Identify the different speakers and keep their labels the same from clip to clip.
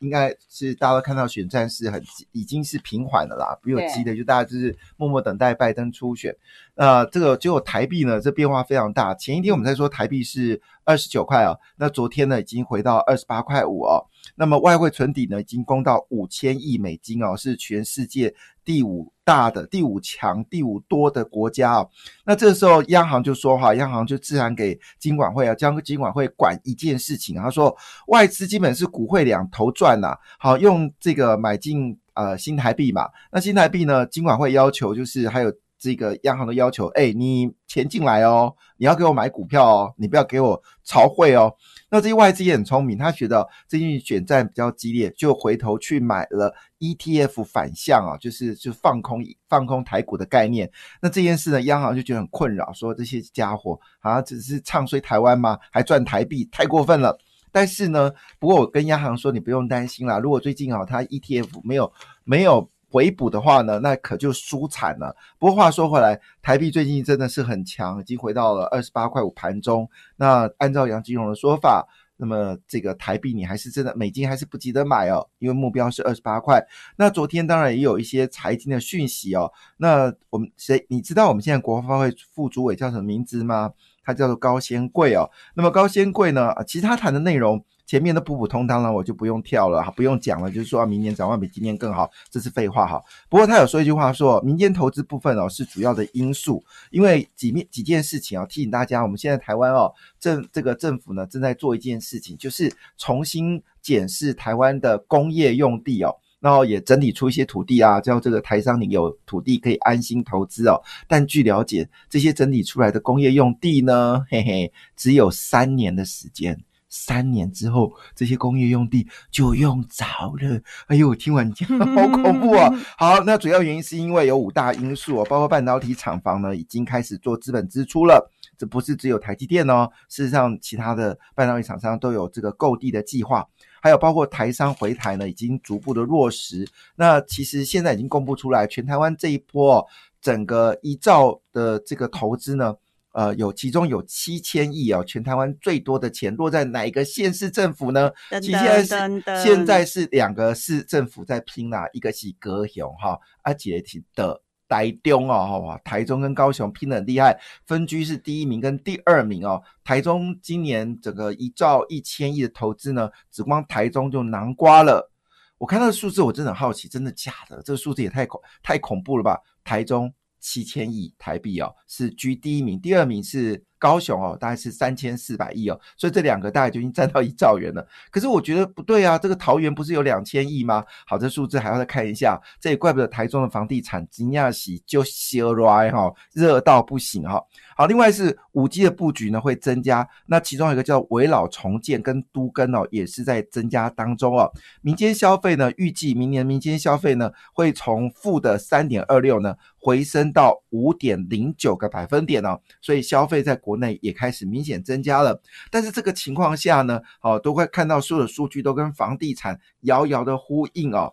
Speaker 1: 应该是大家都看到选战是很已经是平缓的啦，没有急的，就大家就是默默等待拜登初选。呃，这个结果台币呢，这变化非常大。前一天我们在说台币是二十九块哦，那昨天呢已经回到二十八块五哦。那么外汇存底呢，已经攻到五千亿美金哦，是全世界第五大的、第五强、第五多的国家啊。那这个时候央行就说哈，央行就自然给金管会啊，将金管会管一件事情，他说外资基本是股汇两头赚呐，好用这个买进呃新台币嘛。那新台币呢，金管会要求就是还有。这个央行的要求，哎，你钱进来哦，你要给我买股票哦，你不要给我炒汇哦。那这些外资也很聪明，他觉得最近选战比较激烈，就回头去买了 ETF 反向啊，就是就放空放空台股的概念。那这件事呢，央行就觉得很困扰，说这些家伙好像只是唱衰台湾吗？还赚台币，太过分了。但是呢，不过我跟央行说，你不用担心啦。如果最近啊，它 ETF 没有没有。回补的话呢，那可就输惨了。不过话说回来，台币最近真的是很强，已经回到了二十八块五盘中。那按照杨金荣的说法，那么这个台币你还是真的美金还是不值得买哦，因为目标是二十八块。那昨天当然也有一些财经的讯息哦。那我们谁你知道我们现在国发会副主委叫什么名字吗？他叫做高先贵哦。那么高先贵呢，其他谈的内容。前面的普普通通了，我就不用跳了，不用讲了，就是说明年展望比今年更好，这是废话哈。不过他有说一句话，说民间投资部分哦是主要的因素，因为几面几件事情啊，提醒大家，我们现在台湾哦政这个政府呢正在做一件事情，就是重新检视台湾的工业用地哦，然后也整理出一些土地啊，叫这个台商你有土地可以安心投资哦。但据了解，这些整理出来的工业用地呢，嘿嘿，只有三年的时间。三年之后，这些工业用地就用着了。哎呦，我听完你讲好恐怖啊！好，那主要原因是因为有五大因素哦，包括半导体厂房呢已经开始做资本支出了，这不是只有台积电哦，事实上其他的半导体厂商都有这个购地的计划，还有包括台商回台呢，已经逐步的落实。那其实现在已经公布出来，全台湾这一波整个一兆的这个投资呢。呃，有其中有七千亿哦，全台湾最多的钱落在哪一个县市政府呢？现在是现在是两个市政府在拼啦，一个是高雄哈，阿杰提的台中哦，好吧，台中跟高雄拼的很厉害，分居是第一名跟第二名哦。台中今年整个一兆一千亿的投资呢，只光台中就囊瓜了。我看到数字，我真的好奇，真的假的？这个数字也太恐太恐怖了吧？台中。七千亿台币哦，是居第一名，第二名是。高雄哦，大概是三千四百亿哦，所以这两个大概就已经占到一兆元了。可是我觉得不对啊，这个桃园不是有两千亿吗？好，这数字还要再看一下。这也怪不得台中的房地产金亚喜就热来哈，热到不行哈。好，另外是五 G 的布局呢会增加，那其中有一个叫围老重建跟都更哦，也是在增加当中哦。民间消费呢，预计明年民间消费呢会从负的三点二六呢回升到五点零九个百分点哦，所以消费在国内也开始明显增加了，但是这个情况下呢，哦，都会看到所有的数据都跟房地产遥遥的呼应哦。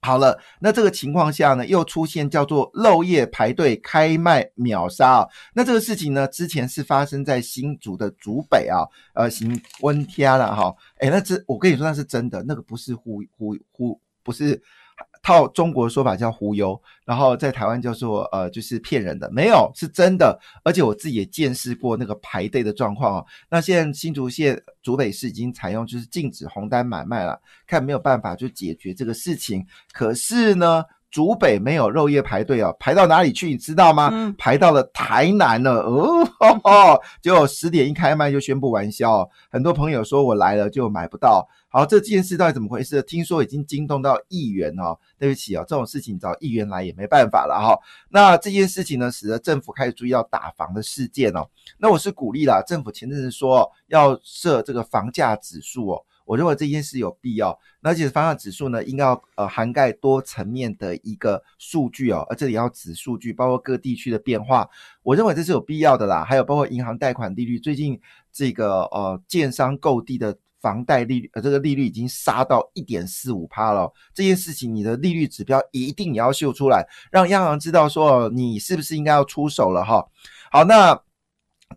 Speaker 1: 好了，那这个情况下呢，又出现叫做漏夜排队开卖秒杀啊。那这个事情呢，之前是发生在新竹的竹北啊，呃，行温天了哈。哎，那这我跟你说那是真的，那个不是忽忽忽，不是。套中国说法叫忽悠，然后在台湾叫做呃，就是骗人的，没有是真的，而且我自己也见识过那个排队的状况哦。那现在新竹县竹北市已经采用就是禁止红单买卖了，看没有办法就解决这个事情。可是呢，竹北没有肉业排队哦，排到哪里去你知道吗？排到了台南了哦，就十点一开卖就宣布完销，很多朋友说我来了就买不到。好，这件事到底怎么回事？听说已经惊动到议员哦。对不起哦，这种事情找议员来也没办法了哈。那这件事情呢，使得政府开始注意到打房的事件哦。那我是鼓励啦，政府前阵子说要设这个房价指数哦。我认为这件事有必要。而且方向指数呢，应该要呃涵盖多层面的一个数据哦，而这里要指数据，包括各地区的变化，我认为这是有必要的啦。还有包括银行贷款利率，最近这个呃建商购地的。房贷利率呃，这个利率已经杀到一点四五趴了。这件事情，你的利率指标一定也要秀出来，让央行知道说你是不是应该要出手了哈。好，那。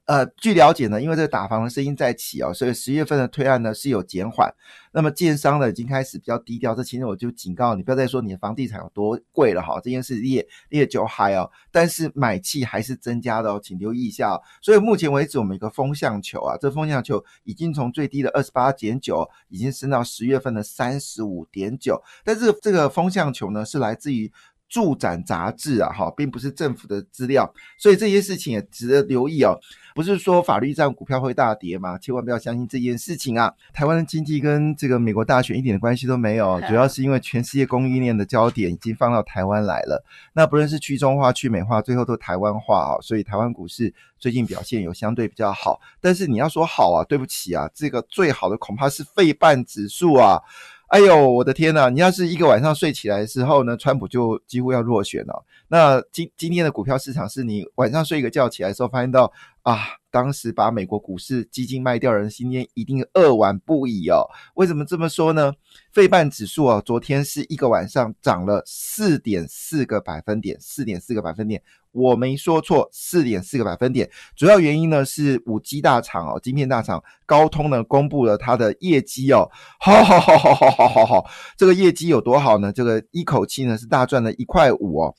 Speaker 1: 呃，据了解呢，因为这个打房的声音在起哦，所以十月份的推案呢是有减缓。那么建商呢已经开始比较低调，这其实我就警告你，不要再说你的房地产有多贵了哈，这件事列列就嗨哦，但是买气还是增加的哦，请留意一下。所以目前为止，我们一个风向球啊，这风向球已经从最低的二十八点九，已经升到十月份的三十五点九。但是这个风向球呢，是来自于。住展杂志啊，哈，并不是政府的资料，所以这些事情也值得留意哦。不是说法律上股票会大跌吗？千万不要相信这件事情啊！台湾的经济跟这个美国大选一点的关系都没有，主要是因为全世界供应链的焦点已经放到台湾来了。那不论是去中化、去美化，最后都台湾化啊，所以台湾股市最近表现有相对比较好。但是你要说好啊，对不起啊，这个最好的恐怕是费半指数啊。哎呦，我的天呐！你要是一个晚上睡起来之后呢，川普就几乎要落选了。那今今天的股票市场是你晚上睡一个觉起来的时候，发现到啊，当时把美国股市基金卖掉人，今天一定扼腕不已哦。为什么这么说呢？费半指数啊，昨天是一个晚上涨了四点四个百分点，四点四个百分点。我没说错，四点四个百分点。主要原因呢是五 G 大厂哦，晶片大厂高通呢公布了它的业绩哦，好好好好好好好好，这个业绩有多好呢？这个一口气呢是大赚了一块五哦。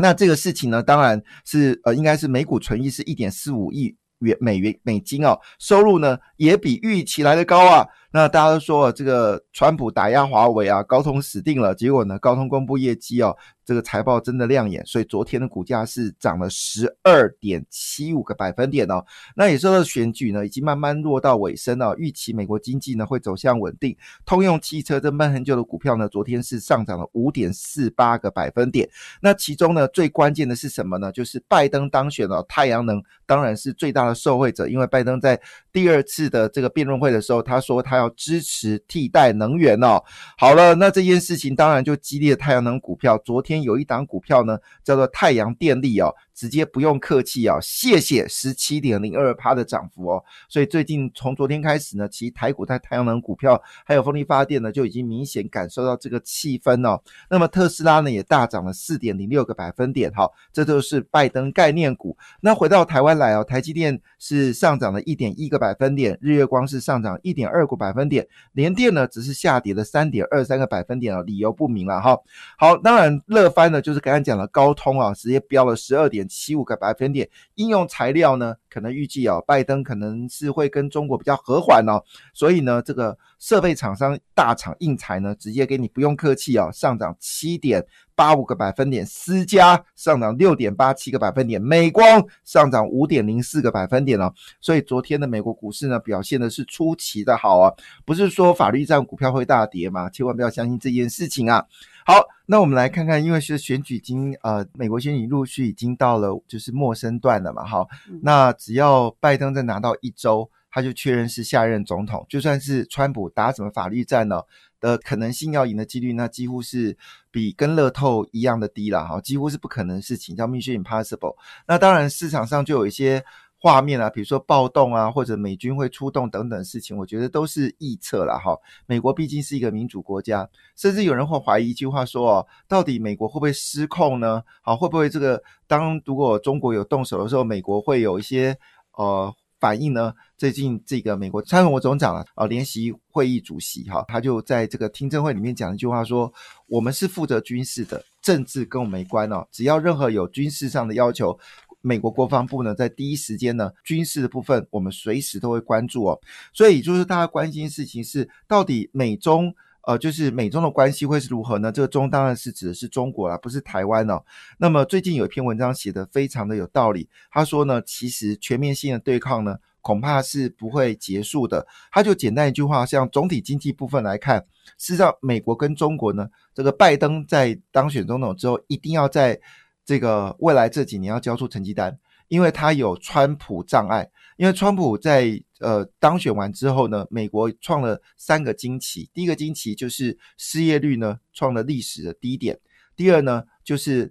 Speaker 1: 那这个事情呢，当然是呃，应该是每股存益是一点四五亿元美元美金哦，收入呢也比预期来的高啊。那大家都说这个川普打压华为啊，高通死定了。结果呢，高通公布业绩哦。这个财报真的亮眼，所以昨天的股价是涨了十二点七五个百分点哦。那也说到选举呢，已经慢慢落到尾声了。预期美国经济呢会走向稳定。通用汽车这闷很久的股票呢，昨天是上涨了五点四八个百分点。那其中呢，最关键的是什么呢？就是拜登当选了，太阳能当然是最大的受惠者。因为拜登在第二次的这个辩论会的时候，他说他要支持替代能源哦。好了，那这件事情当然就激励了太阳能股票。昨天。有一档股票呢，叫做太阳电力哦。直接不用客气啊，谢谢十七点零二趴的涨幅哦。所以最近从昨天开始呢，其实台股在太阳能股票还有风力发电呢，就已经明显感受到这个气氛哦。那么特斯拉呢也大涨了四点零六个百分点，哈，这都是拜登概念股。那回到台湾来哦，台积电是上涨了一点一个百分点，日月光是上涨一点二个百分点，联电呢只是下跌了三点二三个百分点哦，理由不明了哈。好，当然乐翻呢就是刚刚讲了高通啊，直接飙了十二点。七五个百分点，应用材料呢，可能预计哦，拜登可能是会跟中国比较和缓哦，所以呢，这个设备厂商大厂硬材呢，直接给你不用客气哦，上涨七点八五个百分点，思佳上涨六点八七个百分点，美光上涨五点零四个百分点哦，所以昨天的美国股市呢，表现的是出奇的好啊，不是说法律上股票会大跌嘛？千万不要相信这件事情啊。好，那我们来看看，因为是选举已经呃，美国选举陆续已经到了就是陌生段了嘛，哈，那只要拜登再拿到一周，他就确认是下任总统，就算是川普打什么法律战呢的可能性要赢的几率，那几乎是比跟乐透一样的低了，哈，几乎是不可能事情，叫 mission impossible。那当然市场上就有一些。画面啊，比如说暴动啊，或者美军会出动等等事情，我觉得都是臆测了哈。美国毕竟是一个民主国家，甚至有人会怀疑一句话说哦，到底美国会不会失控呢？好，会不会这个当如果中国有动手的时候，美国会有一些呃反应呢？最近这个美国参谋总长啊，啊联席会议主席哈，他就在这个听证会里面讲一句话说：我们是负责军事的，政治跟我没关哦，只要任何有军事上的要求。美国国防部呢，在第一时间呢，军事的部分我们随时都会关注哦。所以就是大家关心事情是，到底美中呃，就是美中的关系会是如何呢？这个中当然是指的是中国啦，不是台湾哦。那么最近有一篇文章写的非常的有道理，他说呢，其实全面性的对抗呢，恐怕是不会结束的。他就简单一句话，像总体经济部分来看，事实上美国跟中国呢，这个拜登在当选总统之后，一定要在。这个未来这几年要交出成绩单，因为他有川普障碍。因为川普在呃当选完之后呢，美国创了三个惊奇。第一个惊奇就是失业率呢创了历史的低点。第二呢就是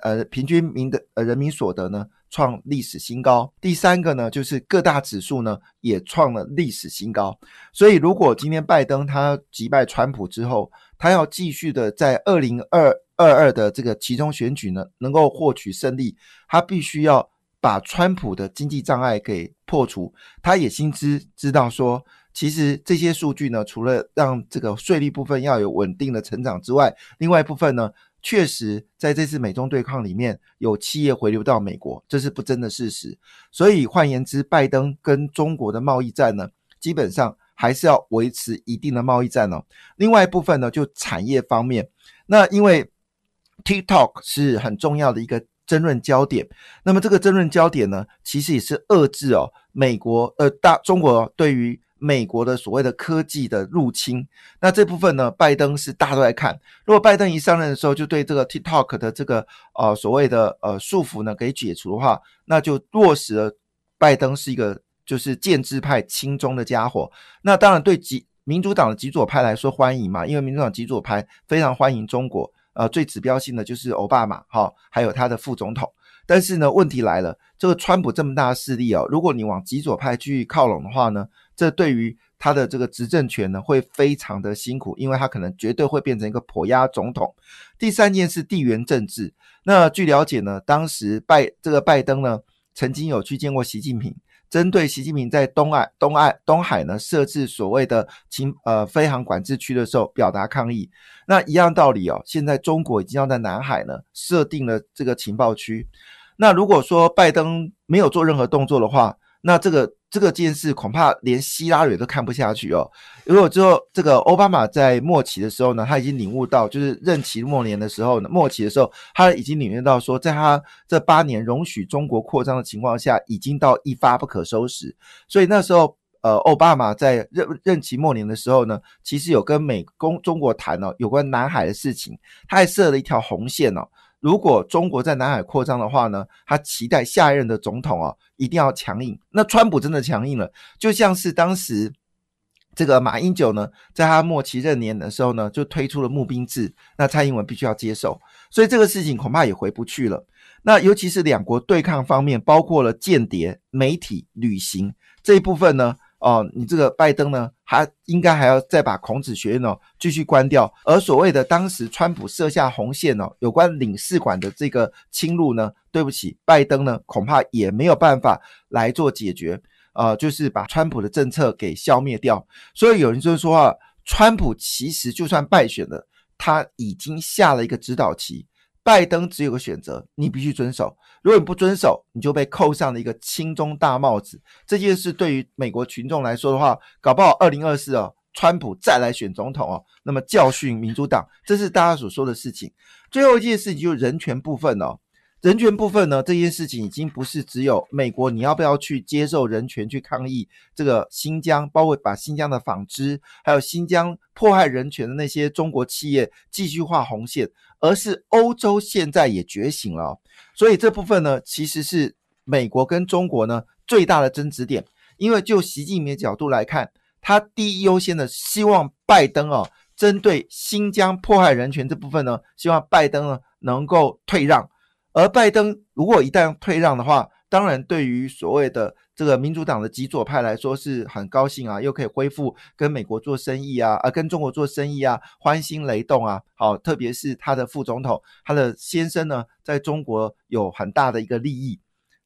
Speaker 1: 呃平均民的呃人民所得呢创历史新高。第三个呢就是各大指数呢也创了历史新高。所以如果今天拜登他击败川普之后，他要继续的在二零二二二的这个其中选举呢能够获取胜利，他必须要。把川普的经济障碍给破除，他也心知知道说，其实这些数据呢，除了让这个税率部分要有稳定的成长之外，另外一部分呢，确实在这次美中对抗里面有企业回流到美国，这是不争的事实。所以换言之，拜登跟中国的贸易战呢，基本上还是要维持一定的贸易战哦。另外一部分呢，就产业方面，那因为 TikTok 是很重要的一个。争论焦点，那么这个争论焦点呢，其实也是遏制哦，美国呃大中国对于美国的所谓的科技的入侵。那这部分呢，拜登是大家都在看。如果拜登一上任的时候就对这个 TikTok 的这个呃所谓的呃束缚呢给解除的话，那就落实了拜登是一个就是建制派亲中的家伙。那当然对极民主党的极左派来说欢迎嘛，因为民主党极左派非常欢迎中国。呃，最指标性的就是奥巴马哈，还有他的副总统。但是呢，问题来了，这个川普这么大的势力哦，如果你往极左派去靠拢的话呢，这对于他的这个执政权呢，会非常的辛苦，因为他可能绝对会变成一个跛压总统。第三件事，地缘政治。那据了解呢，当时拜这个拜登呢，曾经有去见过习近平。针对习近平在东岸、东岸、东海呢设置所谓的情呃飞航管制区的时候，表达抗议。那一样道理哦，现在中国已经要在南海呢设定了这个情报区。那如果说拜登没有做任何动作的话，那这个。这个件事恐怕连希拉里都看不下去哦。如果之后这个奥巴马在末期的时候呢，他已经领悟到，就是任期末年的时候呢，末期的时候，他已经领略到说，在他这八年容许中国扩张的情况下，已经到一发不可收拾。所以那时候，呃，奥巴马在任任期末年的时候呢，其实有跟美公中国谈哦有关南海的事情，他还设了一条红线哦。如果中国在南海扩张的话呢，他期待下一任的总统啊一定要强硬。那川普真的强硬了，就像是当时这个马英九呢，在他末期任年的时候呢，就推出了募兵制，那蔡英文必须要接受，所以这个事情恐怕也回不去了。那尤其是两国对抗方面，包括了间谍、媒体、旅行这一部分呢。哦，你这个拜登呢，还应该还要再把孔子学院哦继续关掉。而所谓的当时川普设下红线哦，有关领事馆的这个侵入呢，对不起，拜登呢恐怕也没有办法来做解决。呃，就是把川普的政策给消灭掉。所以有人就说啊，川普其实就算败选了，他已经下了一个指导棋。拜登只有个选择，你必须遵守。如果你不遵守，你就被扣上了一个亲中大帽子。这件事对于美国群众来说的话，搞不好二零二四哦，川普再来选总统哦，那么教训民主党，这是大家所说的事情。最后一件事情就是人权部分哦。人权部分呢，这件事情已经不是只有美国，你要不要去接受人权去抗议这个新疆，包括把新疆的纺织，还有新疆迫害人权的那些中国企业继续画红线，而是欧洲现在也觉醒了，所以这部分呢，其实是美国跟中国呢最大的争执点，因为就习近平的角度来看，他第一优先的希望拜登哦，针对新疆迫害人权这部分呢，希望拜登呢能够退让。而拜登如果一旦退让的话，当然对于所谓的这个民主党的极左派来说是很高兴啊，又可以恢复跟美国做生意啊，啊跟中国做生意啊，欢欣雷动啊。好，特别是他的副总统，他的先生呢，在中国有很大的一个利益，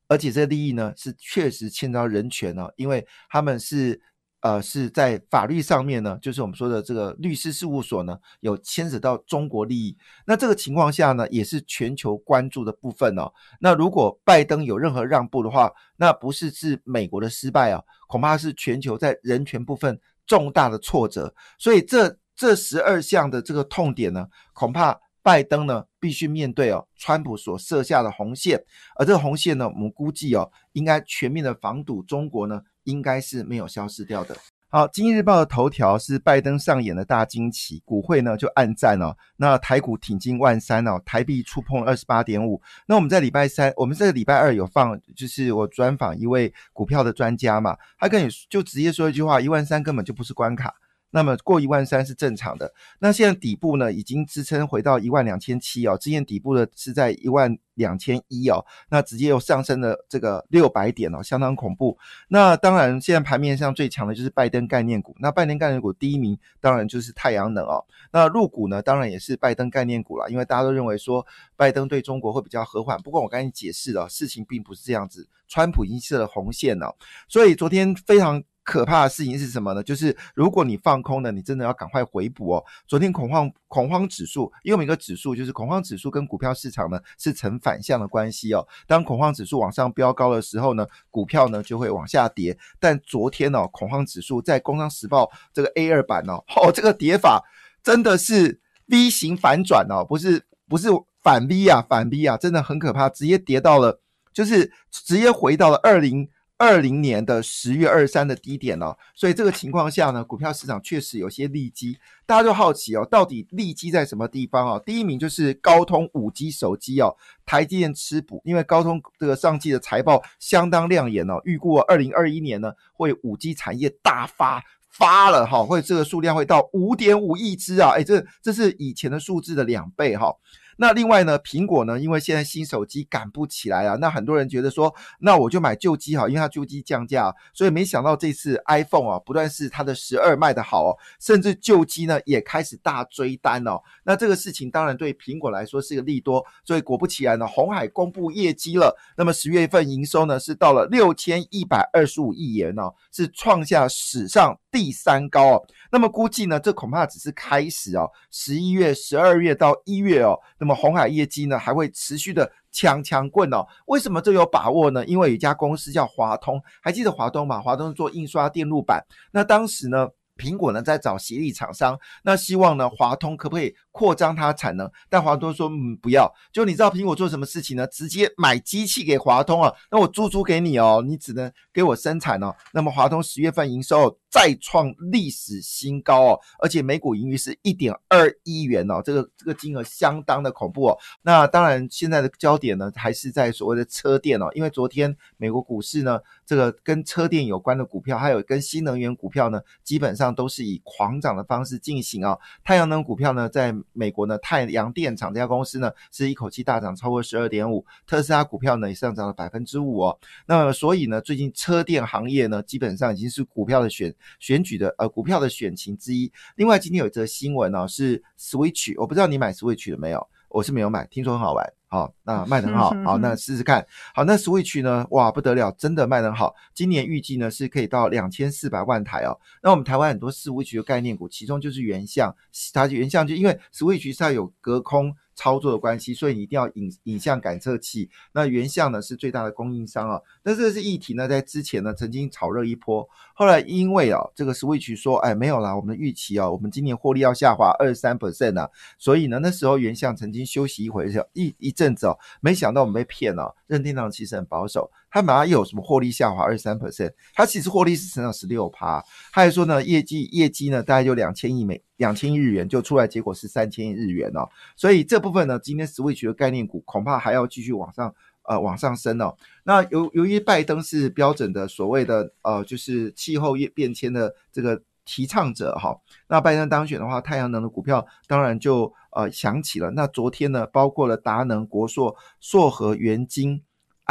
Speaker 1: 而且这利益呢是确实牵到人权哦，因为他们是。呃，是在法律上面呢，就是我们说的这个律师事务所呢，有牵扯到中国利益。那这个情况下呢，也是全球关注的部分哦。那如果拜登有任何让步的话，那不是是美国的失败啊，恐怕是全球在人权部分重大的挫折。所以这这十二项的这个痛点呢，恐怕拜登呢必须面对哦，川普所设下的红线。而这个红线呢，我们估计哦，应该全面的防堵中国呢。应该是没有消失掉的。好，《今日报》的头条是拜登上演的大惊奇，股会呢就暗战哦。那台股挺进万三哦，台币触碰二十八点五。那我们在礼拜三，我们这个礼拜二有放，就是我专访一位股票的专家嘛，他跟你就直接说一句话：一万三根本就不是关卡。那么过一万三是正常的。那现在底部呢，已经支撑回到一万两千七哦。之前底部的是在一万两千一哦，那直接又上升了这个六百点哦，相当恐怖。那当然，现在盘面上最强的就是拜登概念股。那拜登概念股第一名当然就是太阳能哦。那入股呢，当然也是拜登概念股了，因为大家都认为说拜登对中国会比较和缓。不过我刚才解释了，事情并不是这样子，川普已经设了红线了，所以昨天非常。可怕的事情是什么呢？就是如果你放空了，你真的要赶快回补哦。昨天恐慌恐慌指数，因为我们一个指数就是恐慌指数跟股票市场呢是成反向的关系哦。当恐慌指数往上飙高的时候呢，股票呢就会往下跌。但昨天哦，恐慌指数在《工商时报》这个 A 二版哦，哦，这个跌法真的是 V 型反转哦，不是不是反 V 啊，反 V 啊，真的很可怕，直接跌到了，就是直接回到了二零。二零年的十月二三的低点哦，所以这个情况下呢，股票市场确实有些利基，大家就好奇哦，到底利基在什么地方哦？第一名就是高通五 G 手机哦，台积电吃补，因为高通这个上季的财报相当亮眼哦，预估二零二一年呢会五 G 产业大发发了哈，会这个数量会到五点五亿只啊，哎，这这是以前的数字的两倍哈。那另外呢，苹果呢，因为现在新手机赶不起来啊，那很多人觉得说，那我就买旧机好，因为它旧机降价，所以没想到这次 iPhone 啊，不但是它的十二卖的好哦，甚至旧机呢也开始大追单哦。那这个事情当然对苹果来说是个利多，所以果不其然呢，红海公布业绩了，那么十月份营收呢是到了六千一百二十五亿元哦，是创下史上第三高哦。那么估计呢，这恐怕只是开始哦，十一月、十二月到一月哦。那么红海业绩呢还会持续的强强棍哦？为什么这有把握呢？因为有一家公司叫华通，还记得华通吗？华通做印刷电路板，那当时呢，苹果呢在找协力厂商，那希望呢华通可不可以扩张它产能？但华通说嗯不要。就你知道苹果做什么事情呢？直接买机器给华通啊，那我租租给你哦，你只能给我生产哦。那么华通十月份营收。再创历史新高哦，而且每股盈余是一点二亿元哦，这个这个金额相当的恐怖哦。那当然，现在的焦点呢还是在所谓的车电哦，因为昨天美国股市呢，这个跟车电有关的股票，还有跟新能源股票呢，基本上都是以狂涨的方式进行啊。太阳能股票呢，在美国呢，太阳电厂这家公司呢，是一口气大涨超过十二点五，特斯拉股票呢也上涨了百分之五哦。那么所以呢，最近车电行业呢，基本上已经是股票的选。选举的呃股票的选情之一。另外今天有一则新闻哦，是 Switch，我不知道你买 Switch 了没有？我是没有买，听说很好玩。好，那卖的很好，好，那试试看。好，那 Switch 呢？哇，不得了，真的卖很好。今年预计呢是可以到两千四百万台哦。那我们台湾很多 Switch 的概念股，其中就是原相，它原相就因为 Switch 是它有隔空。操作的关系，所以你一定要影影像感测器。那原相呢是最大的供应商啊。那这是议题呢，在之前呢曾经炒热一波，后来因为啊这个 Switch 说，哎没有啦，我们的预期啊，我们今年获利要下滑二十三 percent 啊，所以呢那时候原相曾经休息一回一一阵子哦，没想到我们被骗了。任天堂其实很保守。他马上又有什么获利下滑二十三 percent？它其实获利是成长十六趴。他还说呢，业绩业绩呢大概就两千亿美两千亿日元，就出来结果是三千亿日元哦。所以这部分呢，今天 Switch 的概念股恐怕还要继续往上呃往上升哦。那由由于拜登是标准的所谓的呃就是气候变变迁的这个提倡者哈，那拜登当选的话，太阳能的股票当然就呃响起了。那昨天呢，包括了达能、国硕、硕和、元晶。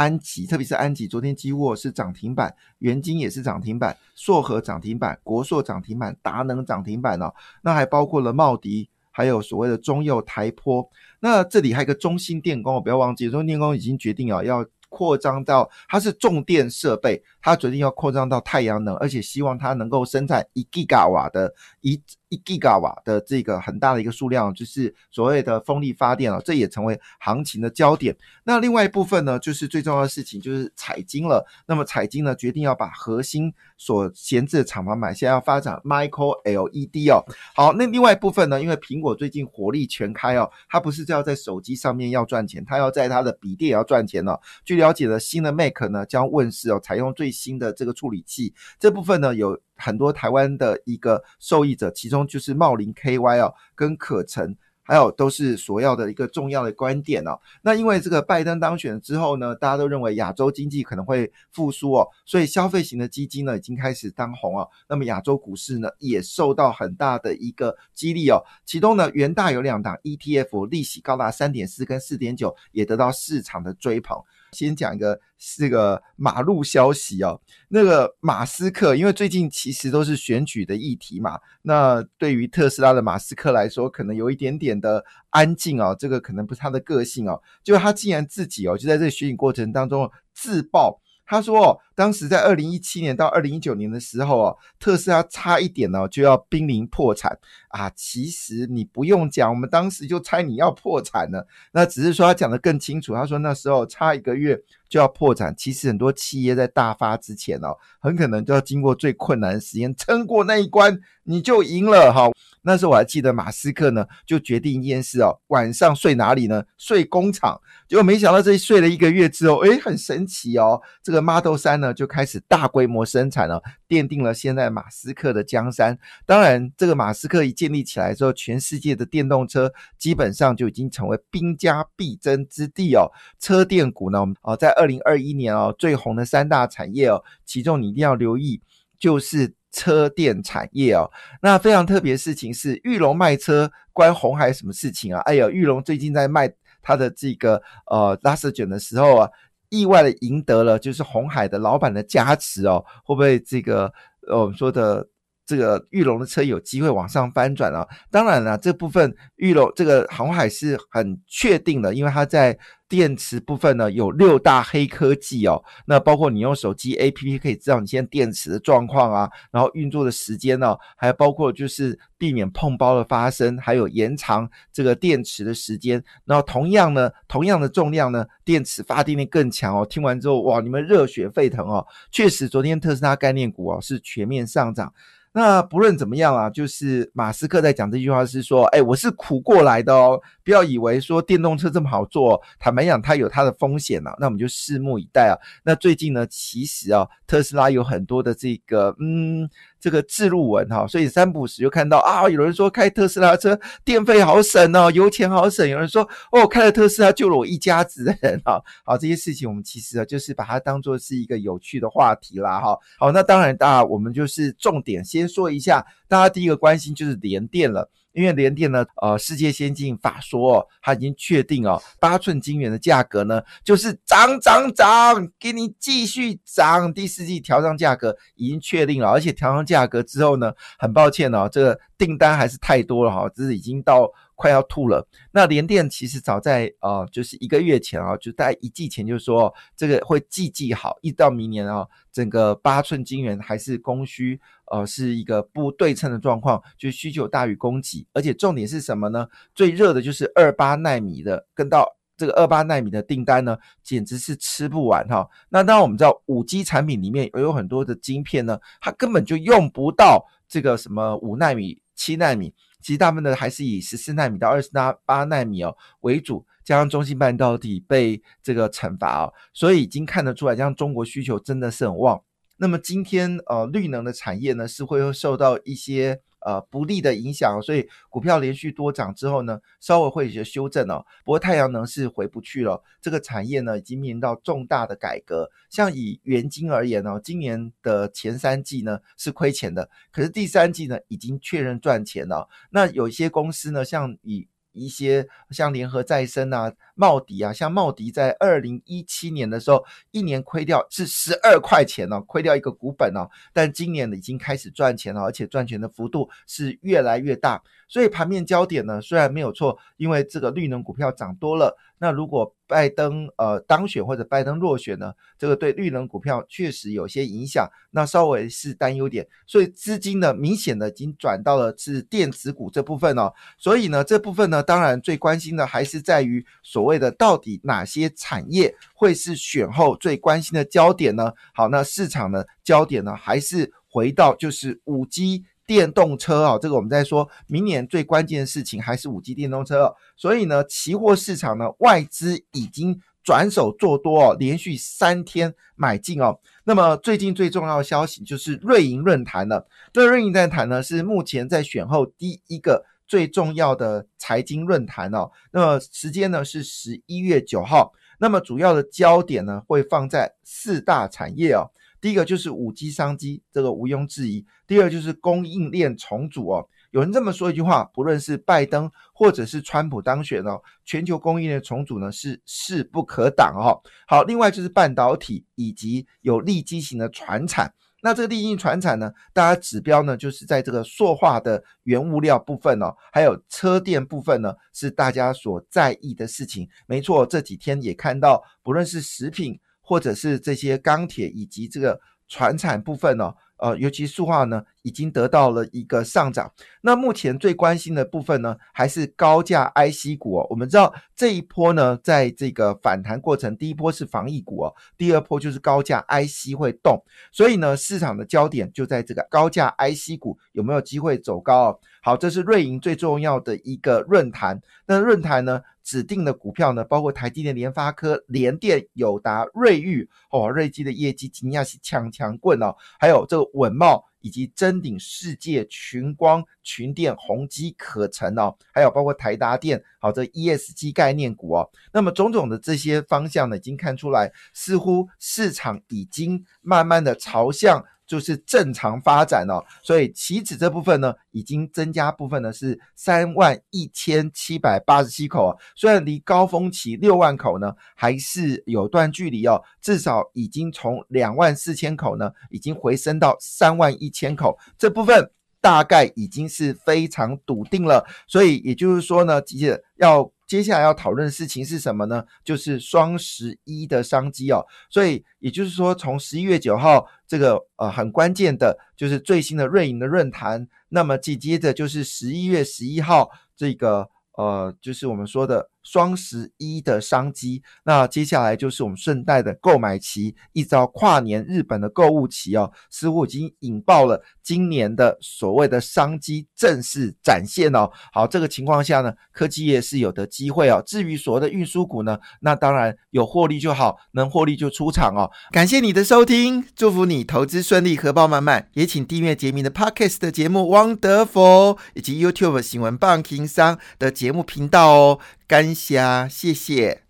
Speaker 1: 安吉，特别是安吉，昨天基沃是涨停板，元晶也是涨停板，硕和涨停板，国硕涨停板，达能涨停板哦。那还包括了茂迪，还有所谓的中佑、台坡。那这里还有个中兴电工，不要忘记，中兴电工已经决定啊，要扩张到它是重电设备，它决定要扩张到太阳能，而且希望它能够生产一 g 瓦瓦的一。一吉瓦的这个很大的一个数量，就是所谓的风力发电啊，这也成为行情的焦点。那另外一部分呢，就是最重要的事情就是彩金了。那么彩金呢，决定要把核心所闲置的厂房买下，要发展 Micro LED 哦。好，那另外一部分呢，因为苹果最近火力全开哦，它不是要在手机上面要赚钱，它要在它的笔电也要赚钱哦。据了解了新的 Mac 呢将问世哦，采用最新的这个处理器。这部分呢有很多台湾的一个受益者，其中就是茂林 KY 哦，跟可成。还有都是所要的一个重要的观点哦。那因为这个拜登当选之后呢，大家都认为亚洲经济可能会复苏哦，所以消费型的基金呢已经开始当红哦。那么亚洲股市呢也受到很大的一个激励哦。其中呢，元大有两档 ETF，利息高达三点四跟四点九，也得到市场的追捧。先讲一个这个马路消息哦，那个马斯克，因为最近其实都是选举的议题嘛，那对于特斯拉的马斯克来说，可能有一点点的安静哦，这个可能不是他的个性哦，就他竟然自己哦，就在这个选举过程当中自爆。他说：“当时在二零一七年到二零一九年的时候啊，特斯拉差一点呢就要濒临破产啊。其实你不用讲，我们当时就猜你要破产了。那只是说他讲的更清楚。他说那时候差一个月就要破产。其实很多企业在大发之前哦，很可能都要经过最困难的时间，撑过那一关，你就赢了哈。”那时候我还记得马斯克呢，就决定一件事哦，晚上睡哪里呢？睡工厂。结果没想到这睡了一个月之后，诶，很神奇哦，这个 Model 三呢就开始大规模生产了，奠定了现在马斯克的江山。当然，这个马斯克一建立起来之后，全世界的电动车基本上就已经成为兵家必争之地哦。车电股呢，哦，在二零二一年哦最红的三大产业哦，其中你一定要留意就是。车电产业哦，那非常特别的事情是，玉龙卖车关红海什么事情啊？哎呀，玉龙最近在卖他的这个呃拉丝卷的时候啊，意外的赢得了就是红海的老板的加持哦，会不会这个呃我们说的这个玉龙的车有机会往上翻转啊？当然了，这部分玉龙这个航海是很确定的，因为他在。电池部分呢有六大黑科技哦，那包括你用手机 APP 可以知道你现在电池的状况啊，然后运作的时间呢，还包括就是避免碰包的发生，还有延长这个电池的时间。然后同样呢，同样的重量呢，电池发电力更强哦。听完之后哇，你们热血沸腾哦！确实，昨天特斯拉概念股哦是全面上涨。那不论怎么样啊，就是马斯克在讲这句话是说，哎，我是苦过来的哦，不要以为说电动车这么好做，坦白讲，它有它的风险呐。那我们就拭目以待啊。那最近呢，其实啊，特斯拉有很多的这个，嗯。这个自录文哈，所以三不时就看到啊，有人说开特斯拉车电费好省哦，油钱好省。有人说哦，开了特斯拉救了我一家子的人哈。好，这些事情我们其实啊，就是把它当做是一个有趣的话题啦哈。好，那当然，大家我们就是重点先说一下，大家第一个关心就是联电了。因为联电呢，呃，世界先进法说，它已经确定哦，八寸晶圆的价格呢，就是涨涨涨，给你继续涨。第四季调上价格已经确定了，而且调上价格之后呢，很抱歉哦，这个订单还是太多了哈，这是已经到。快要吐了。那联电其实早在呃，就是一个月前啊，就在一季前就说这个会季季好，一直到明年啊，整个八寸晶圆还是供需呃是一个不对称的状况，就是需求大于供给。而且重点是什么呢？最热的就是二八纳米的，跟到这个二八纳米的订单呢，简直是吃不完哈。那当然我们知道五 G 产品里面也有很多的晶片呢，它根本就用不到这个什么五纳米、七纳米。其实大部分的还是以十四纳米到二十八纳米哦为主，加上中芯半导体被这个惩罚哦，所以已经看得出来，这样中国需求真的是很旺。那么今天呃绿能的产业呢是会受到一些。呃，不利的影响，所以股票连续多涨之后呢，稍微会有些修正哦。不过太阳能是回不去了，这个产业呢已经面临到重大的改革。像以元晶而言呢，今年的前三季呢是亏钱的，可是第三季呢已经确认赚钱了。那有一些公司呢，像以一些像联合再生啊、茂迪啊，像茂迪在二零一七年的时候，一年亏掉是十二块钱哦，亏掉一个股本哦，但今年呢已经开始赚钱了，而且赚钱的幅度是越来越大。所以盘面焦点呢，虽然没有错，因为这个绿能股票涨多了。那如果拜登呃当选或者拜登落选呢，这个对绿能股票确实有些影响，那稍微是担忧点。所以资金呢，明显的已经转到了是电子股这部分哦。所以呢，这部分呢，当然最关心的还是在于所谓的到底哪些产业会是选后最关心的焦点呢？好，那市场的焦点呢，还是回到就是五 G。电动车啊，这个我们在说明年最关键的事情还是五 G 电动车。所以呢，期货市场呢，外资已经转手做多哦，连续三天买进哦。那么最近最重要的消息就是瑞银论坛了。这瑞银论坛呢是目前在选后第一个最重要的财经论坛哦。那么时间呢是十一月九号。那么主要的焦点呢会放在四大产业哦。第一个就是五 G 商机，这个毋庸置疑。第二就是供应链重组哦。有人这么说一句话，不论是拜登或者是川普当选哦，全球供应链重组呢是势不可挡哦。好，另外就是半导体以及有利基型的船产。那这个利基型船产呢，大家指标呢就是在这个塑化的原物料部分哦，还有车电部分呢是大家所在意的事情。没错，这几天也看到，不论是食品或者是这些钢铁以及这个船产部分哦。呃，尤其塑化呢，已经得到了一个上涨。那目前最关心的部分呢，还是高价 IC 股哦。我们知道这一波呢，在这个反弹过程，第一波是防疫股哦，第二波就是高价 IC 会动，所以呢，市场的焦点就在这个高价 IC 股有没有机会走高哦。好，这是瑞银最重要的一个论坛。那论坛呢？指定的股票呢，包括台积电、联发科、联电、友达、瑞昱哦，瑞基的业绩惊讶是强强棍哦，还有这个稳茂以及臻鼎世界、群光、群电、宏基、可成哦，还有包括台达电，好这 ESG 概念股哦，那么种种的这些方向呢，已经看出来，似乎市场已经慢慢的朝向。就是正常发展哦，所以期指这部分呢，已经增加部分呢是三万一千七百八十七口啊，虽然离高峰期六万口呢还是有段距离哦，至少已经从两万四千口呢，已经回升到三万一千口，这部分大概已经是非常笃定了，所以也就是说呢，其实要。接下来要讨论的事情是什么呢？就是双十一的商机哦。所以也就是说，从十一月九号这个呃很关键的，就是最新的瑞银的论坛，那么紧接着就是十一月十一号这个呃，就是我们说的。双十一的商机，那接下来就是我们顺带的购买期，一直到跨年日本的购物期哦，似乎已经引爆了今年的所谓的商机正式展现哦。好，这个情况下呢，科技业是有的机会哦。至于所谓的运输股呢，那当然有获利就好，能获利就出场哦。感谢你的收听，祝福你投资顺利，荷包满满。也请订阅杰明的 Podcast 的节目《汪德佛》，以及 YouTube 新闻棒情商的节目频道哦。干虾，谢谢。